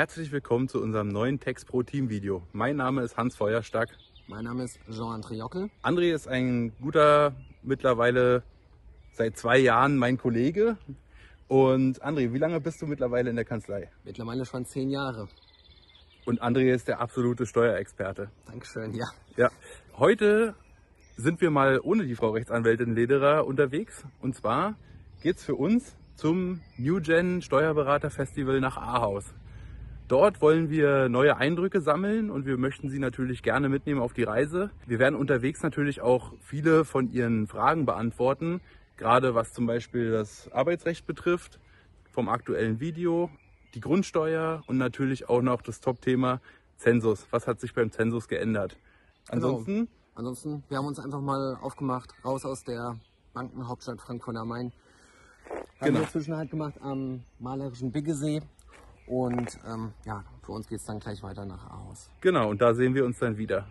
Herzlich willkommen zu unserem neuen Text Pro Team Video. Mein Name ist Hans Feuerstack. Mein Name ist Jean-André Jockel. André ist ein guter, mittlerweile seit zwei Jahren mein Kollege. Und André, wie lange bist du mittlerweile in der Kanzlei? Mittlerweile schon zehn Jahre. Und André ist der absolute Steuerexperte. Dankeschön, ja. Ja. Heute sind wir mal ohne die Frau Rechtsanwältin Lederer unterwegs. Und zwar geht's für uns zum New Gen Steuerberater Festival nach Ahaus. Dort wollen wir neue Eindrücke sammeln und wir möchten Sie natürlich gerne mitnehmen auf die Reise. Wir werden unterwegs natürlich auch viele von Ihren Fragen beantworten, gerade was zum Beispiel das Arbeitsrecht betrifft, vom aktuellen Video, die Grundsteuer und natürlich auch noch das Top-Thema Zensus. Was hat sich beim Zensus geändert? Ansonsten, genau. Ansonsten, wir haben uns einfach mal aufgemacht, raus aus der Bankenhauptstadt Frankfurt am Main. Haben genau. wir Zwischenhalt gemacht am malerischen Biggesee und ähm, ja, für uns geht es dann gleich weiter nach Aarhus. Genau, und da sehen wir uns dann wieder.